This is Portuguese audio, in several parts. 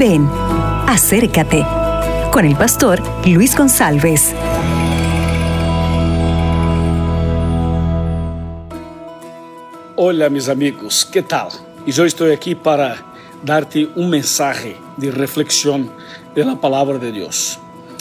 Ven, acércate con el pastor Luis González. Hola mis amigos, ¿qué tal? Y yo estoy aquí para darte un mensaje de reflexión de la palabra de Dios.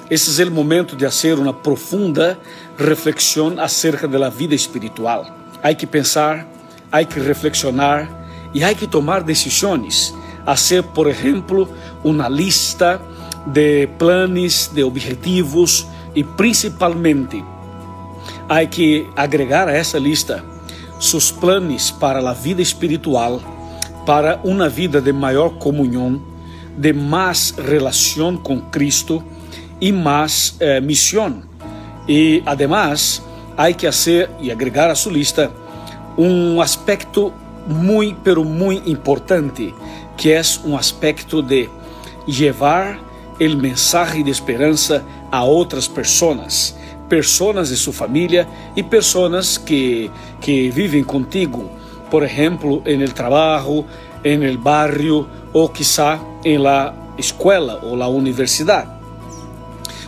Este es el momento de hacer una profunda reflexión acerca de la vida espiritual. Hay que pensar, hay que reflexionar y hay que tomar decisiones. Hacer, por ejemplo, una lista de planes, de objetivos y principalmente hay que agregar a essa lista seus planos para a vida espiritual, para uma vida de maior comunhão, de mais relação com Cristo e mais eh, missão. E, además, há que fazer e agregar a sua lista um aspecto muito, pero muito importante, que é um aspecto de levar o mensagem de esperança a outras pessoas pessoas de sua família e pessoas que, que vivem contigo, por exemplo, en el trabalho, en el barrio ou quizá en la escuela ou la universidade.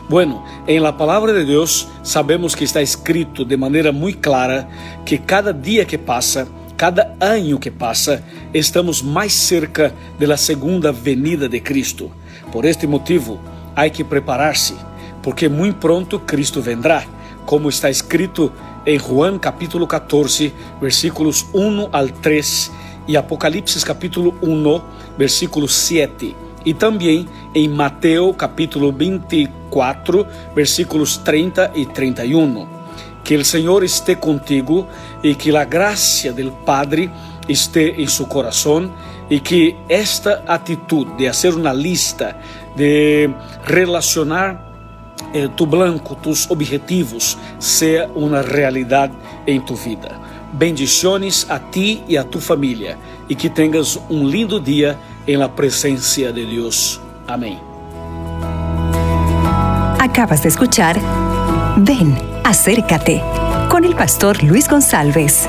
Bueno, em la palavra de Deus sabemos que está escrito de maneira muito clara que cada dia que passa, cada ano que passa, estamos mais cerca da segunda venida de Cristo. Por este motivo, há que preparar-se porque muito pronto Cristo vendrá, como está escrito em Juan capítulo 14, versículos 1 al 3 e Apocalipse capítulo 1, versículo 7 e também em Mateus capítulo 24, versículos 30 e 31. Que o Senhor esteja contigo e que a graça do Padre esteja em seu coração e que esta atitude de fazer uma lista, de relacionar eh, tu blanco, tus objetivos, sea uma realidade em tu vida. Bendiciones a ti e a tu família e que tenhas um lindo dia em la presencia de Deus. Amém. Acabas de escuchar Ven, acércate con el pastor Luis González.